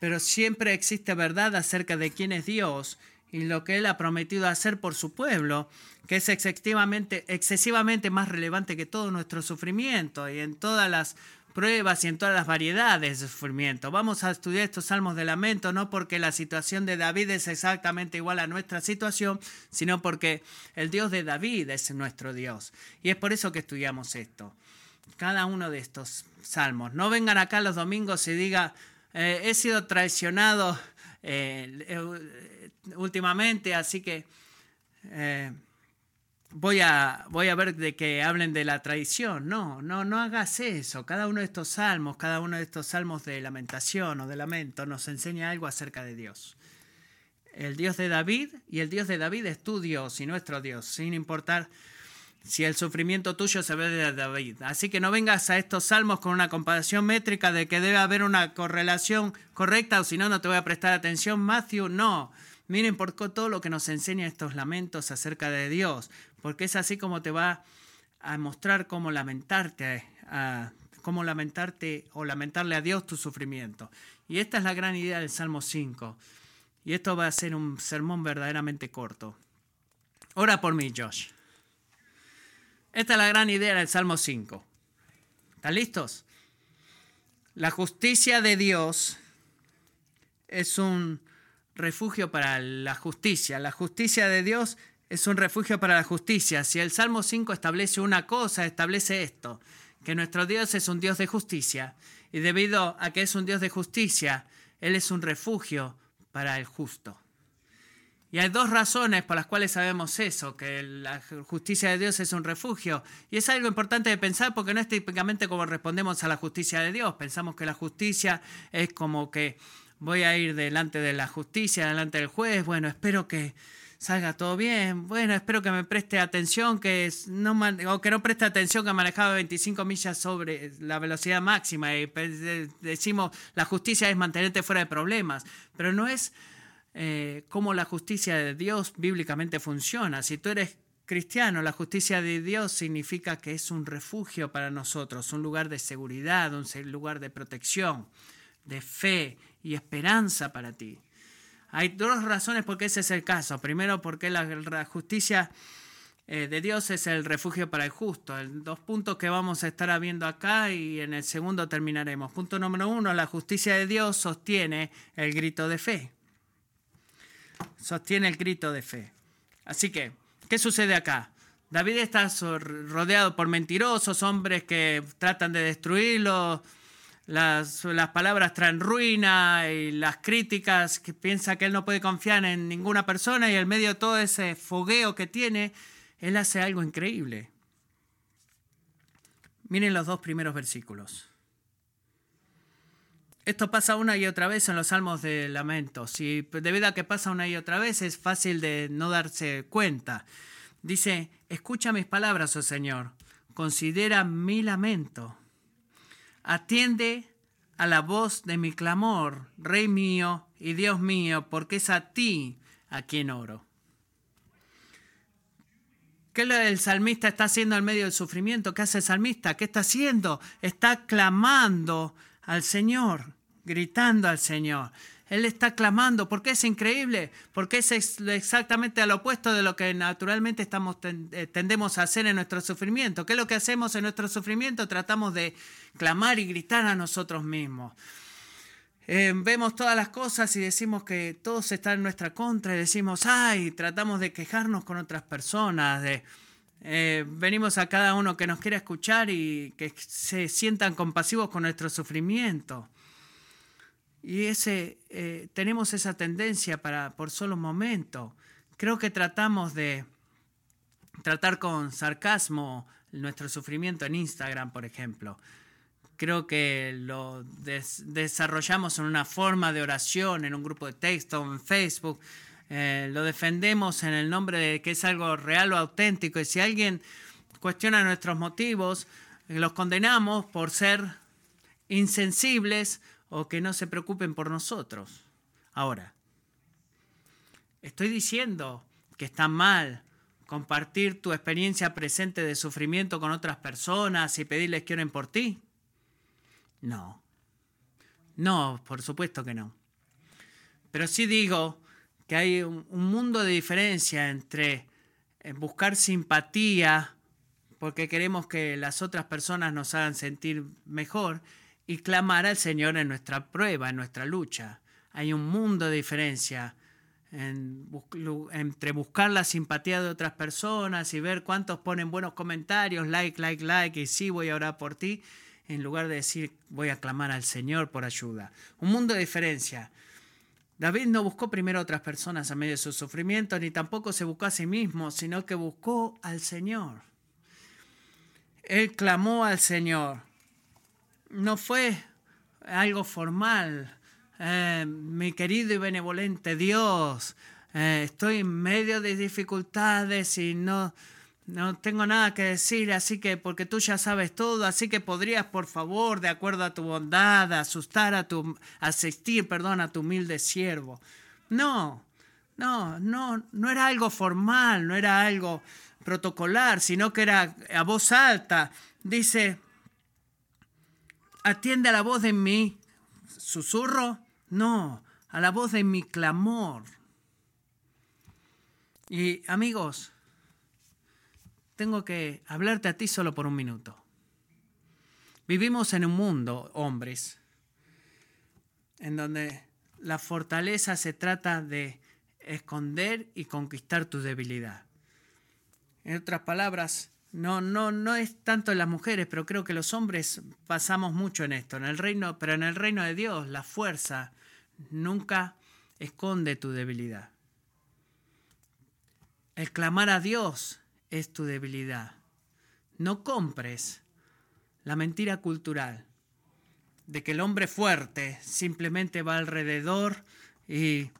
pero siempre existe verdad acerca de quién es Dios y lo que Él ha prometido hacer por su pueblo, que es excesivamente, excesivamente más relevante que todo nuestro sufrimiento y en todas las pruebas y en todas las variedades de sufrimiento. Vamos a estudiar estos salmos de lamento no porque la situación de David es exactamente igual a nuestra situación, sino porque el Dios de David es nuestro Dios. Y es por eso que estudiamos esto cada uno de estos salmos. No vengan acá los domingos y diga, eh, he sido traicionado eh, últimamente, así que voy, a, voy a ver de que hablen de la traición. No, no, no hagas eso. Cada uno de estos salmos, cada uno de estos salmos de lamentación o de lamento nos enseña algo acerca de Dios. El Dios de David y el Dios de David es tu Dios y nuestro Dios, sin importar si el sufrimiento tuyo se ve de David. Así que no vengas a estos salmos con una comparación métrica de que debe haber una correlación correcta o si no, no te voy a prestar atención. Matthew, no. Miren por todo lo que nos enseña estos lamentos acerca de Dios, porque es así como te va a mostrar cómo lamentarte, cómo lamentarte o lamentarle a Dios tu sufrimiento. Y esta es la gran idea del Salmo 5. Y esto va a ser un sermón verdaderamente corto. Ora por mí, Josh. Esta es la gran idea del Salmo 5. ¿Están listos? La justicia de Dios es un refugio para la justicia. La justicia de Dios es un refugio para la justicia. Si el Salmo 5 establece una cosa, establece esto, que nuestro Dios es un Dios de justicia. Y debido a que es un Dios de justicia, Él es un refugio para el justo. Y hay dos razones por las cuales sabemos eso, que la justicia de Dios es un refugio. Y es algo importante de pensar porque no es típicamente como respondemos a la justicia de Dios. Pensamos que la justicia es como que voy a ir delante de la justicia, delante del juez, bueno, espero que salga todo bien, bueno, espero que me preste atención, que no, o que no preste atención que manejaba 25 millas sobre la velocidad máxima. Y decimos, la justicia es mantenerte fuera de problemas, pero no es eh, cómo la justicia de Dios bíblicamente funciona. Si tú eres cristiano, la justicia de Dios significa que es un refugio para nosotros, un lugar de seguridad, un lugar de protección, de fe y esperanza para ti. Hay dos razones por qué ese es el caso. Primero, porque la, justicia eh, de Dios es el refugio para el justo. dos puntos que vamos a estar viendo acá y en el segundo terminaremos. Punto número uno, la justicia de Dios sostiene el grito de fe sostiene el grito de fe. Así que, ¿qué sucede acá? David está rodeado por mentirosos, hombres que tratan de destruirlo, las, palabras traen ruina y las críticas que piensa que él no puede confiar en ninguna persona y en medio de todo ese fogueo que tiene, él hace algo increíble. Miren los dos primeros versículos. Esto pasa una y otra vez en los salmos de lamento. Si debido a que pasa una y otra vez es fácil de no darse cuenta. Dice, escucha mis palabras, oh Señor, considera mi lamento. Atiende a la voz de mi clamor, Rey mío y Dios mío, porque es a ti a quien oro. ¿Qué el salmista está haciendo en medio del sufrimiento? ¿Qué hace el salmista? ¿Qué está haciendo? Está clamando al Señor, gritando al Señor. Él está clamando porque es increíble, porque es exactamente al opuesto de lo que naturalmente estamos, eh, tendemos a hacer en nuestro sufrimiento. ¿Qué es lo que hacemos en nuestro sufrimiento? Tratamos de clamar y gritar a nosotros mismos. Eh, vemos todas las cosas y decimos que todo está en nuestra contra y decimos, ay, tratamos de quejarnos con otras personas, eh, venimos a cada uno que nos quiera escuchar y que se sientan compasivos con nuestro sufrimiento. Y ese, eh, tenemos esa tendencia para por solo un momento. Creo que tratamos de tratar con sarcasmo nuestro sufrimiento en Instagram, por ejemplo. Creo que lo desarrollamos en una forma de oración, en un grupo de texto, en Facebook. Eh, lo defendemos en el nombre de que es algo real o auténtico. Y si alguien cuestiona nuestros motivos, los condenamos por ser insensibles o que no se preocupen por nosotros. Ahora, estoy diciendo que está mal compartir tu experiencia presente de sufrimiento con otras personas y pedirles que oren por ti. No. No, por supuesto que no. Pero sí digo que hay un, mundo de diferencia entre eh, buscar simpatía porque queremos que las otras personas nos hagan sentir mejor y clamar al Señor en nuestra prueba, en nuestra lucha. Hay un mundo de diferencia entre buscar la simpatía de otras personas y ver cuántos ponen buenos comentarios, like, like, like, y sí voy a orar por ti, en lugar de decir voy a clamar al Señor por ayuda. Un mundo de diferencia. David no buscó primero a otras personas a medio de su sufrimiento, ni tampoco se buscó a sí mismo, sino que buscó al Señor. Él clamó al Señor no fue algo formal. Eh, mi querido y benevolente Dios, eh, estoy en medio de dificultades y no, no tengo nada que decir, así que porque tú ya sabes todo, así que podrías, por favor, de acuerdo a tu bondad, asustar a tu, asistir, perdón, a tu humilde siervo. No, no, no, no era algo formal, no era algo protocolar, sino que era a voz alta. Dice, atiende a la voz de mi susurro, no, a la voz de mi clamor. Y amigos, tengo que hablarte a ti solo por un minuto. Vivimos en un mundo, hombres, en donde la fortaleza se trata de esconder y conquistar tu debilidad. En otras palabras, no, no, no es tanto las mujeres, pero creo que los hombres pasamos mucho en esto. En el reino, pero en el reino de Dios, la fuerza nunca esconde tu debilidad. El clamar a Dios es tu debilidad. No compres la mentira cultural de que el hombre fuerte simplemente va alrededor y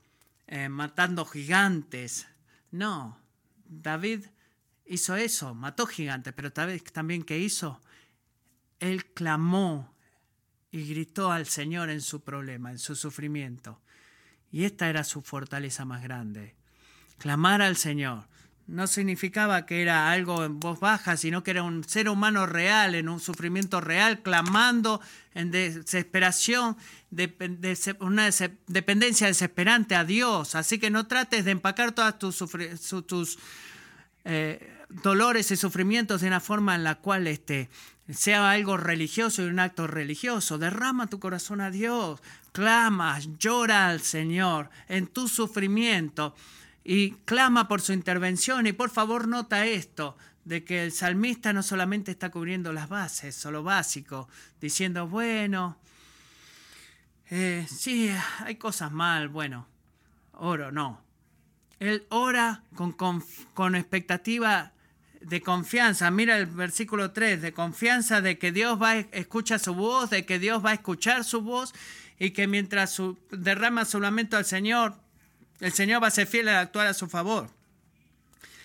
eh, matando gigantes. No, David hizo eso, mató gigantes, pero también que hizo, él clamó y gritó al Señor en su problema, en su sufrimiento. Y esta era su fortaleza más grande. Clamar al Señor no significaba que era algo en voz baja, sino que era un ser humano real, en un sufrimiento real, clamando en desesperación, de, una dependencia desesperante a Dios. Así que no trates de empacar todas tus eh, dolores y sufrimientos de una forma en la cual este, sea algo religioso y un acto religioso. Derrama tu corazón a Dios, clama, llora al Señor en tu sufrimiento y clama por su intervención. Y por favor nota esto, de que el salmista no solamente está cubriendo las bases, solo básico, diciendo, bueno, eh, sí, hay cosas mal, bueno, oro, no. Él ora con, con expectativa de confianza. Mira el versículo 3, de confianza de que Dios va a su voz, de que Dios va a escuchar su voz y que mientras derrama su lamento al Señor, el Señor va a ser fiel a actuar a su favor.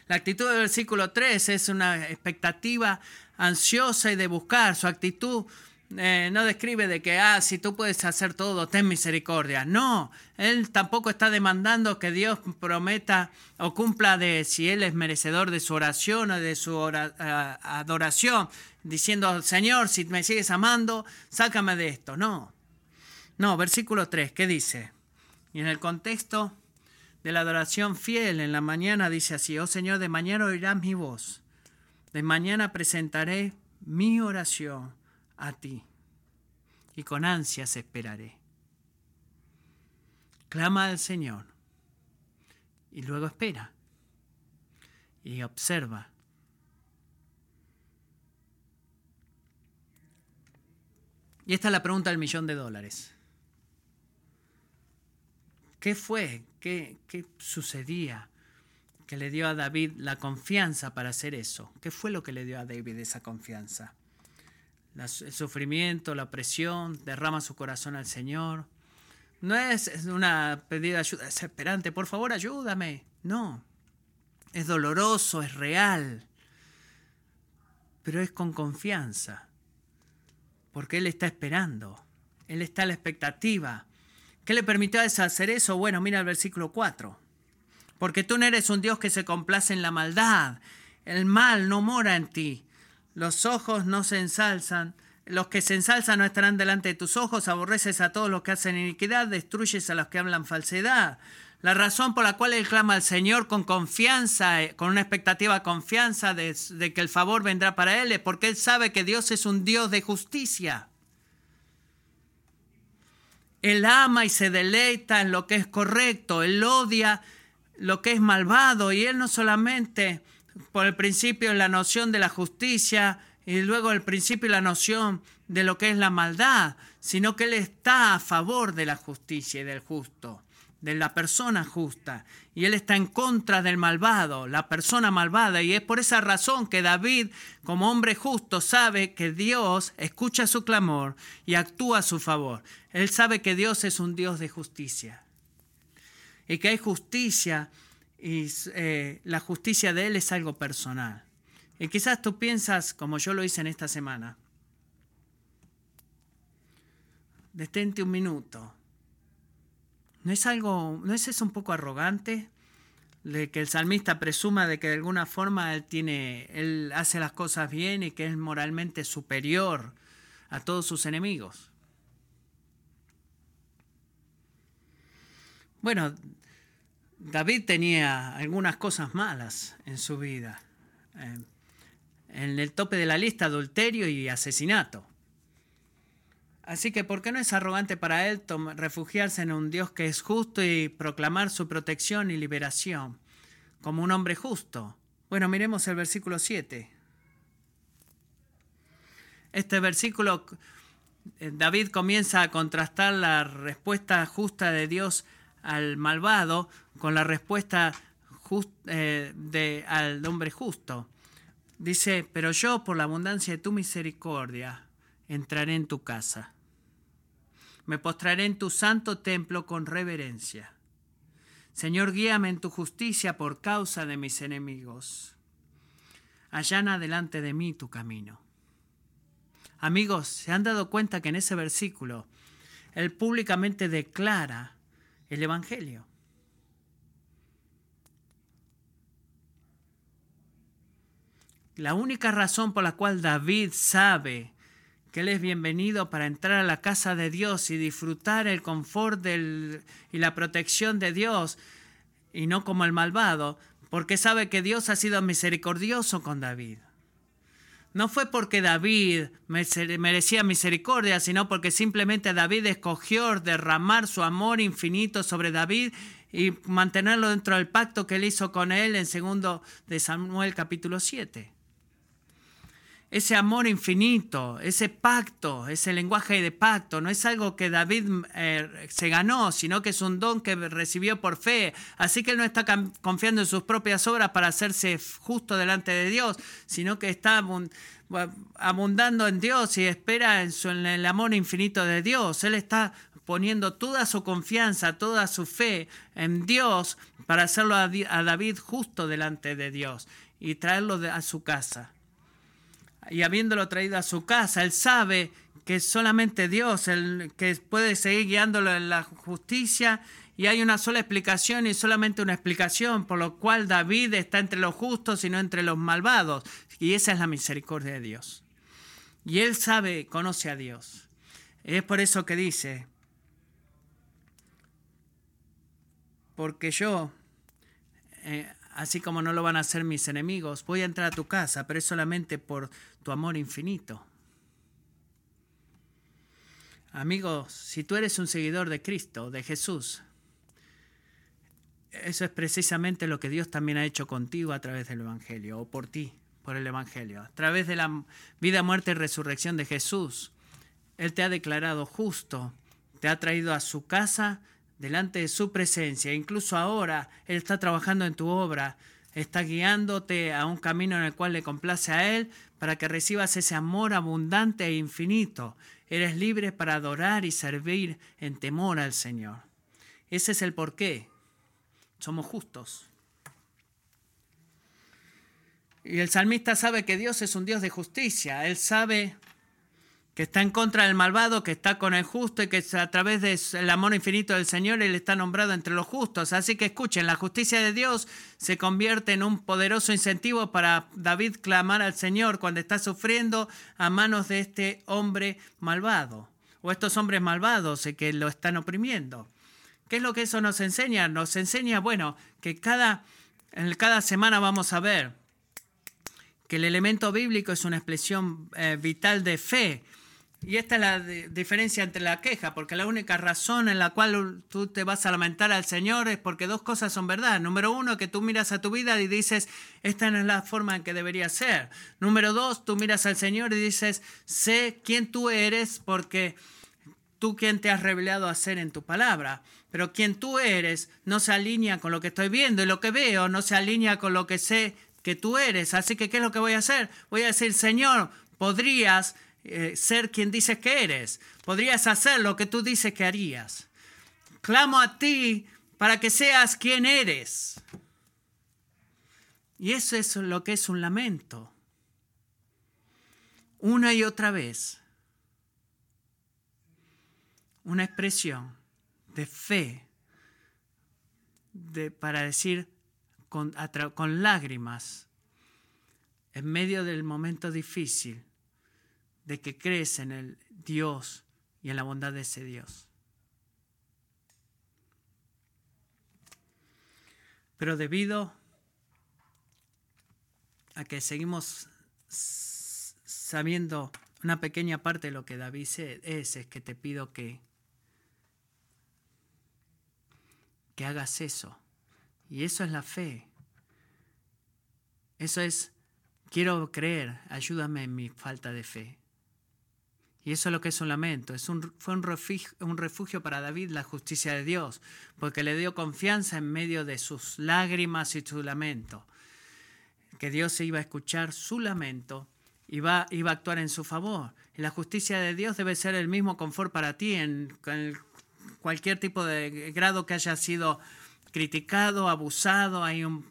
La actitud del versículo 3 es una expectativa ansiosa y de buscar. Su actitud eh, no describe de que, ah, si tú puedes hacer todo, ten misericordia. No, él tampoco está demandando que Dios prometa o cumpla de si él es merecedor de su oración o de su adoración, diciendo, Señor, si me sigues amando, sácame de esto. No, no, versículo 3, ¿qué dice? Y en el contexto de la adoración fiel en la mañana dice así, oh Señor, de mañana oirás mi voz, de mañana presentaré mi oración a ti y con ansias esperaré. Clama al Señor y luego espera y observa. Y esta es la pregunta del millón de dólares. ¿Qué fue? ¿Qué, sucedía que le dio a David la confianza para hacer eso? ¿Qué fue lo que le dio a David esa confianza? El sufrimiento, la presión, derrama su corazón al Señor. No es una pedida de ayuda desesperante, por favor ayúdame. No, es doloroso, es real, pero es con confianza, porque Él está esperando, Él está a la expectativa ¿Qué le permitió hacer eso? Bueno, mira el versículo 4. Porque tú no eres un Dios que se complace en la maldad. El mal no mora en ti. Los ojos no se ensalzan. Los que se ensalzan no estarán delante de tus ojos. Aborreces a todos los que hacen iniquidad. Destruyes a los que hablan falsedad. La razón por la cual él clama al Señor con confianza, eh, con una expectativa confianza de, de que el favor vendrá para él, es porque él sabe que Dios es un Dios de justicia. Él ama y se deleita en lo que es correcto, Él odia lo que es malvado y Él no solamente por el principio la noción de la justicia y luego el principio la noción de lo que es la maldad, sino que Él está a favor de la justicia y del justo de la persona justa y él está en contra del malvado, la persona malvada y es por esa razón que David como hombre justo sabe que Dios escucha su clamor y actúa a su favor. Él sabe que Dios es un Dios de justicia y que hay justicia y eh, la justicia de Él es algo personal. Y quizás tú piensas, como yo lo hice en esta semana, detente un minuto ¿No es algo, no es eso un poco arrogante? De que el salmista presuma de que de alguna forma él tiene, él hace las cosas bien y que es moralmente superior a todos sus enemigos. Bueno, David tenía algunas cosas malas en su vida. Eh, en el tope de la lista, adulterio y asesinato. Así que, ¿por qué no es arrogante para él refugiarse en un Dios que es justo y proclamar su protección y liberación como un hombre justo? Bueno, miremos el versículo 7. Este versículo, eh, David comienza a contrastar la respuesta justa de Dios al malvado con la respuesta eh, de, al hombre justo. Dice, pero yo por la abundancia de tu misericordia entraré en tu casa. Me postraré en tu santo templo con reverencia. Señor, guíame en tu justicia por causa de mis enemigos. Allana delante de mí tu camino. Amigos, ¿se han dado cuenta que en ese versículo él públicamente declara el Evangelio? La única razón por la cual David sabe que Él es bienvenido para entrar a la casa de Dios y disfrutar el confort y la protección de Dios y no como el malvado, porque sabe que Dios ha sido misericordioso con David. No fue porque David merecía misericordia, sino porque simplemente David escogió derramar su amor infinito sobre David y mantenerlo dentro del pacto que él hizo con él en segundo de Samuel capítulo 7. Ese amor infinito, ese pacto, ese lenguaje de pacto, no es algo que David eh, se ganó, sino que es un don que recibió por fe. Así que él no está confiando en sus propias obras para hacerse justo delante de Dios, sino que está abundando en Dios y espera en, en el amor infinito de Dios. Él está poniendo toda su confianza, toda su fe en Dios para hacerlo a David justo delante de Dios y traerlo a su casa y habiéndolo traído a su casa, él sabe que solamente Dios el que puede seguir guiándolo en la justicia y hay una sola explicación y solamente una explicación, por lo cual David está entre los justos y no entre los malvados. Y esa es la misericordia de Dios. Y él sabe, conoce a Dios. Es por eso que dice, porque yo, eh, así como no lo van a hacer mis enemigos, voy a entrar a tu casa, pero es solamente por tu amor infinito. Amigos, si tú eres un seguidor de Cristo, de Jesús, eso es precisamente lo que Dios también ha hecho contigo a través del Evangelio, o por ti, por el Evangelio. A través de la vida, muerte y resurrección de Jesús, Él te ha declarado justo, te ha traído a su casa delante de su presencia. Incluso ahora Él está trabajando en tu obra, está guiándote a un camino en el cual le complace a Él para que recibas ese amor abundante e infinito. Eres libre para adorar y servir en temor al Señor. Ese es el porqué. Somos justos. Y el salmista sabe que Dios es un Dios de justicia. Él sabe que está en contra del malvado, que está con el justo y que a través del amor infinito del Señor Él está nombrado entre los justos. Así que escuchen, la justicia de Dios se convierte en un poderoso incentivo para David clamar al Señor cuando está sufriendo a manos de este hombre malvado o estos hombres malvados que lo están oprimiendo. ¿Qué es lo que eso nos enseña? Nos enseña, bueno, que cada, en cada semana vamos a ver que el elemento bíblico es una expresión eh, vital de fe y esta es la diferencia entre la queja, porque la única razón en la cual tú te vas a lamentar al Señor es porque dos cosas son verdad. Número uno, que tú miras a tu vida y dices, esta no es la forma en que debería ser. Número dos, tú miras al Señor y dices, sé quién tú eres porque tú quien te has revelado a ser en tu palabra. Pero quien tú eres no se alinea con lo que estoy viendo y lo que veo no se alinea con lo que sé que tú eres. Así que, ¿qué es lo que voy a hacer? Voy a decir, Señor, podrías eh, ser quien dices que eres. Podrías hacer lo que tú dices que harías. Clamo a ti para que seas quien eres. Y eso es lo que es un lamento. Una y otra vez. Una expresión de fe de, para decir con, con lágrimas en medio del momento difícil de que crees en el Dios y en la bondad de ese Dios. Pero debido a que seguimos sabiendo una pequeña parte de lo que David es, es que te pido que, que hagas eso. Y eso es la fe. Eso es, quiero creer, ayúdame en mi falta de fe. Y eso es lo que es un lamento. Es un, fue un refugio, para David la justicia de Dios, porque le dio confianza en medio de sus lágrimas y su lamento. Que Dios iba a escuchar su lamento iba, iba a actuar en su favor. Y la justicia de Dios debe ser el mismo confort para ti en, en cualquier tipo de grado que haya sido criticado, abusado. Hay un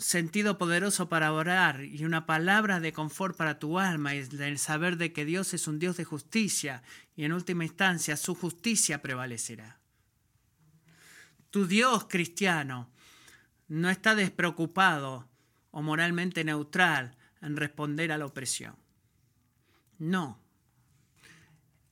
sentido poderoso para orar y una palabra de confort para tu alma y el saber de que Dios es un Dios de justicia y en última instancia su justicia prevalecerá. Tu Dios cristiano no está despreocupado o moralmente neutral en responder a la opresión. No.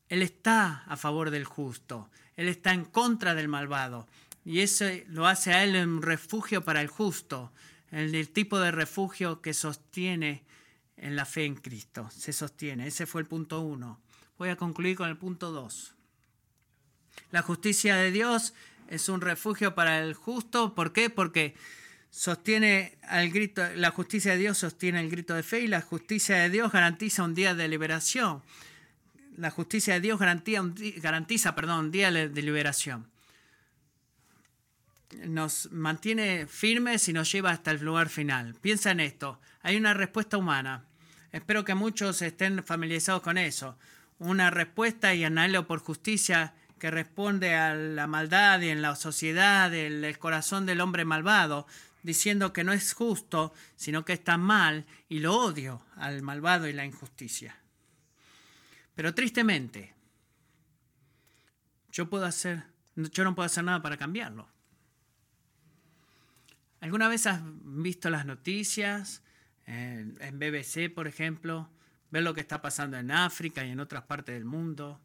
Él está a favor del justo. Él está en contra del malvado. Y eso lo hace a él un refugio para el justo el, tipo de refugio que sostiene en la fe en Cristo. Se sostiene. Ese fue el punto uno. Voy a concluir con el punto dos. La justicia de Dios es un refugio para el justo. ¿Por qué? Porque sostiene al grito, la justicia de Dios sostiene el grito de fe y la justicia de Dios garantiza un día de liberación. La justicia de Dios garantiza garantiza, perdón, un día de liberación. Nos mantiene firmes y nos lleva hasta el lugar final. Piensa en esto. Hay una respuesta humana. Espero que muchos estén familiarizados con eso. Una respuesta y anhelo por justicia que responde a la maldad y en la sociedad, el, corazón del hombre malvado, diciendo que no es justo, sino que está mal, y lo odio al malvado y la injusticia. Pero tristemente, yo puedo hacer, yo no puedo hacer nada para cambiarlo. ¿Alguna vez has visto las noticias en, en BBC, por ejemplo? Ver lo que está pasando en África y en otras partes del mundo.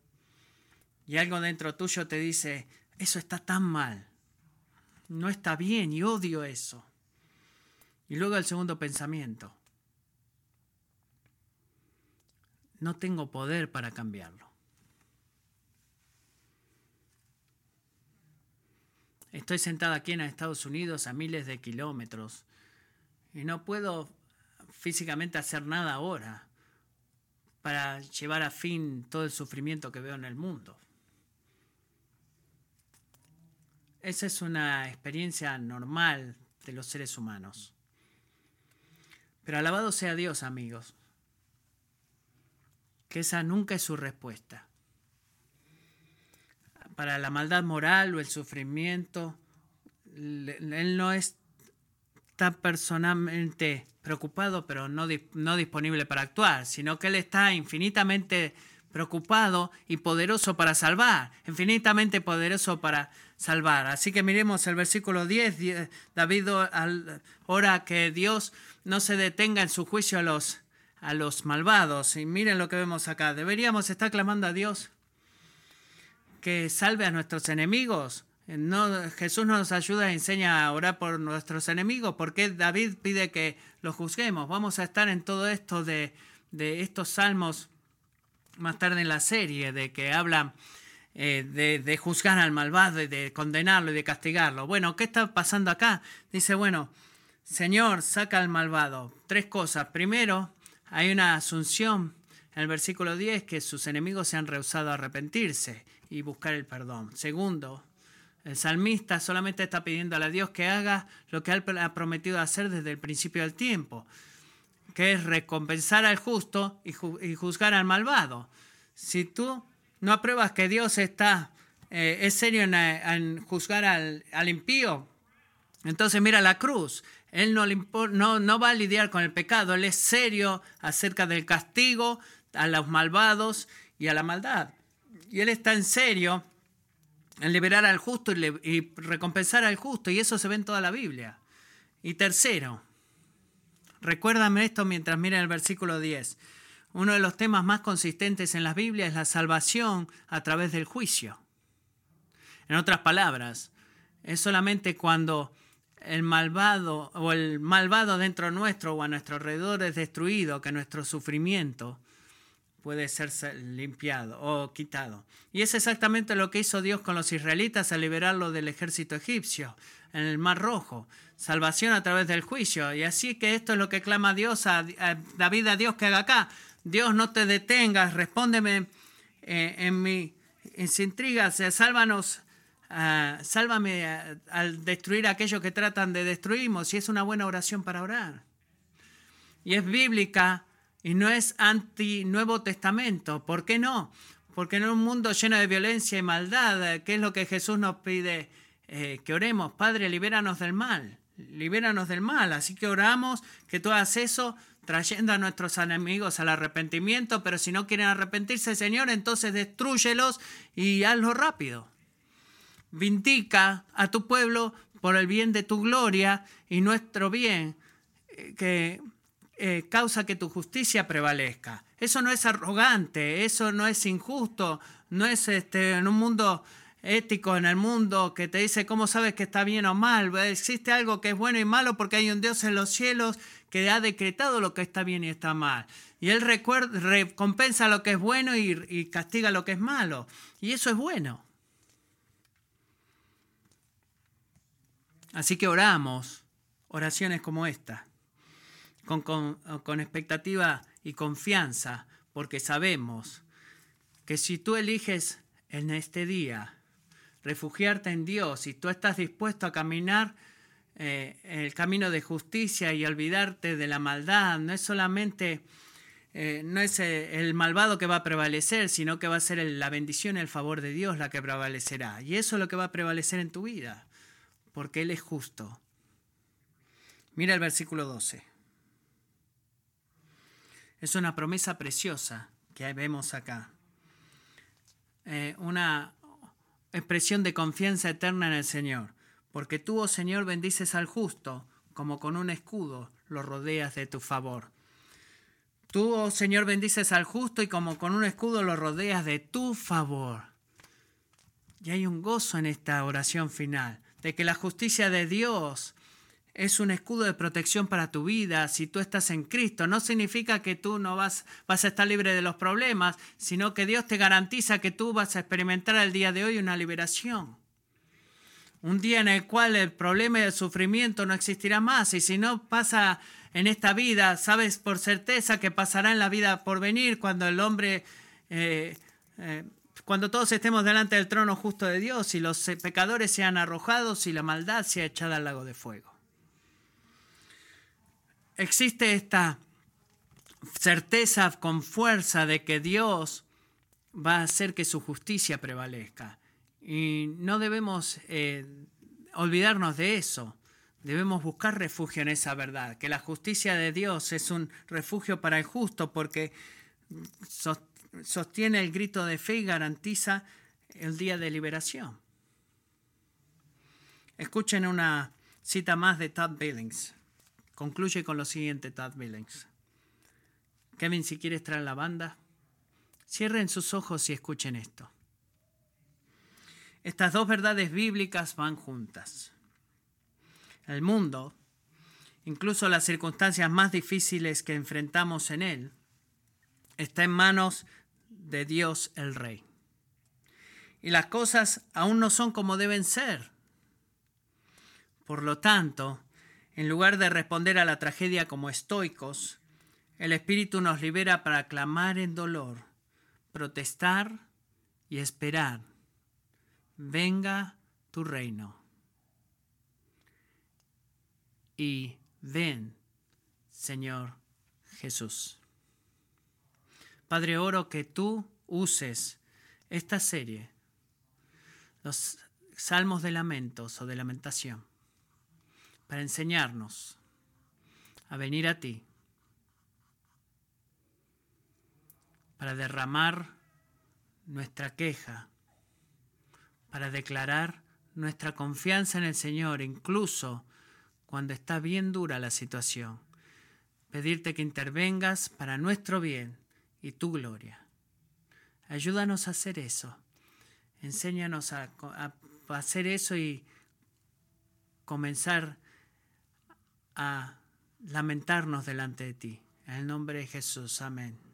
Y algo dentro tuyo te dice, eso está tan mal no está bien y odio eso. Y luego el segundo pensamiento, no tengo poder para cambiarlo. Estoy sentada aquí en Estados Unidos a miles de kilómetros y no puedo físicamente hacer nada ahora para llevar a fin todo el sufrimiento que veo en el mundo. Esa es una experiencia normal de los seres humanos. Pero alabado sea Dios, amigos, que esa nunca es su respuesta. Para la maldad moral o el sufrimiento, Él no está personalmente preocupado, pero no, no disponible para actuar, sino que Él está infinitamente preocupado y poderoso para salvar, infinitamente poderoso para salvar. Así que miremos el versículo 10. David ora que Dios no se detenga en su juicio a los, a los malvados. Y miren lo que vemos acá. Deberíamos estar clamando a Dios que salve a nuestros enemigos. No, Jesús nos ayuda y enseña a orar por nuestros enemigos. porque David pide que los juzguemos? Vamos a estar en todo esto de, de estos salmos más tarde en la serie, de que habla eh, de, juzgar al malvado y de condenarlo y de castigarlo. Bueno, ¿qué está pasando acá? Dice, bueno, Señor, saca al malvado. Tres cosas. Primero, hay una asunción en el versículo 10 que sus enemigos se han rehusado a arrepentirse y buscar el perdón. Segundo, el salmista solamente está pidiendo a Dios que haga lo que él ha prometido hacer desde el principio del tiempo que es recompensar al justo y, juzgar al malvado. Si tú no apruebas que Dios está, eh, es serio en, juzgar al, impío, entonces mira la cruz. Él no, va a lidiar con el pecado, él es serio acerca del castigo a los malvados y a la maldad. Y él está en serio en liberar al justo y, recompensar al justo, y eso se ve en toda la Biblia. Y tercero, Recuérdame esto mientras mira el versículo 10. Uno de los temas más consistentes en la Biblia es la salvación a través del juicio. En otras palabras, es solamente cuando el malvado o el malvado dentro nuestro o a nuestro alrededor es destruido que nuestro sufrimiento puede ser limpiado o quitado. Y es exactamente lo que hizo Dios con los israelitas al liberarlo del ejército egipcio en el Mar Rojo. Salvación a través del juicio. Y así que esto es lo que clama Dios a, David a Dios que haga acá. Dios no te detengas, respóndeme eh, en mi en intrigas, sálvanos, ah, sálvame ah, al destruir a aquellos que tratan de destruirnos. Y es una buena oración para orar. Y es bíblica y no es anti-Nuevo Testamento. ¿Por qué no? Porque en un mundo lleno de violencia y maldad, ¿qué es lo que Jesús nos pide? Eh, que oremos, Padre, libéranos del mal, libéranos del mal. Así que oramos que tú hagas eso trayendo a nuestros enemigos al arrepentimiento, pero si no quieren arrepentirse, Señor, entonces destruyelos y hazlo rápido. Vindica a tu pueblo por el bien de tu gloria y nuestro bien, eh, que eh, causa que tu justicia prevalezca. Eso no es arrogante, eso no es injusto, no es este, en un mundo ético en el mundo que te dice cómo sabes que está bien o mal. Existe algo que es bueno y malo porque hay un Dios en los cielos que ha decretado lo que está bien y está mal. Y Él recompensa lo que es bueno y castiga lo que es malo. Y eso es bueno. Así que oramos, oraciones como esta, con, con expectativa y confianza, porque sabemos que si tú eliges en este día refugiarte en Dios y tú estás dispuesto a caminar eh, el camino de justicia y olvidarte de la maldad, no es solamente, eh, no es eh, el malvado que va a prevalecer, sino que va a ser la bendición y el favor de Dios la que prevalecerá. Y eso es lo que va a prevalecer en tu vida, porque Él es justo. Mira el versículo 12. Es una promesa preciosa que vemos acá. una expresión de confianza eterna en el Señor. Porque tú, oh Señor, bendices al justo, como con un escudo lo rodeas de tu favor. Tú, oh Señor, bendices al justo y como con un escudo lo rodeas de tu favor. Y hay un gozo en esta oración final, de que la justicia de Dios es un escudo de protección para tu vida si tú estás en Cristo. No significa que tú no vas, vas a estar libre de los problemas, sino que Dios te garantiza que tú vas a experimentar el día de hoy una liberación un día en el cual el problema y el sufrimiento no existirá más. Y si no pasa en esta vida, sabes por certeza que pasará en la vida por venir cuando el hombre, eh, eh, cuando todos estemos delante del trono justo de Dios y los pecadores sean arrojados y la maldad sea echada al lago de fuego. Existe esta certeza con fuerza de que Dios va a hacer que su justicia prevalezca. Y no debemos eh, olvidarnos de eso. Debemos buscar refugio en esa verdad, que la justicia de Dios es un refugio para el justo porque sostiene el grito de fe y garantiza el día de liberación. Escuchen una cita más de Todd Billings. Concluye con lo siguiente Todd Billings. Kevin, si quieres traer la banda, cierren sus ojos y escuchen esto. Estas dos verdades bíblicas van juntas. El mundo, incluso las circunstancias más difíciles que enfrentamos en él, está en manos de Dios el Rey. Y las cosas aún no son como deben ser. Por lo tanto, en lugar de responder a la tragedia como estoicos, el Espíritu nos libera para clamar en dolor, protestar y esperar venga tu reino. Y ven, Señor Jesús. Padre, oro que tú uses esta serie, los salmos de lamentos o de lamentación, para enseñarnos a venir a ti, para derramar nuestra queja para declarar nuestra confianza en el Señor, incluso cuando está bien dura la situación. Pedirte que intervengas para nuestro bien y tu gloria. Ayúdanos a hacer eso. Enséñanos a, hacer eso y comenzar a lamentarnos delante de ti. En el nombre de Jesús. Amén.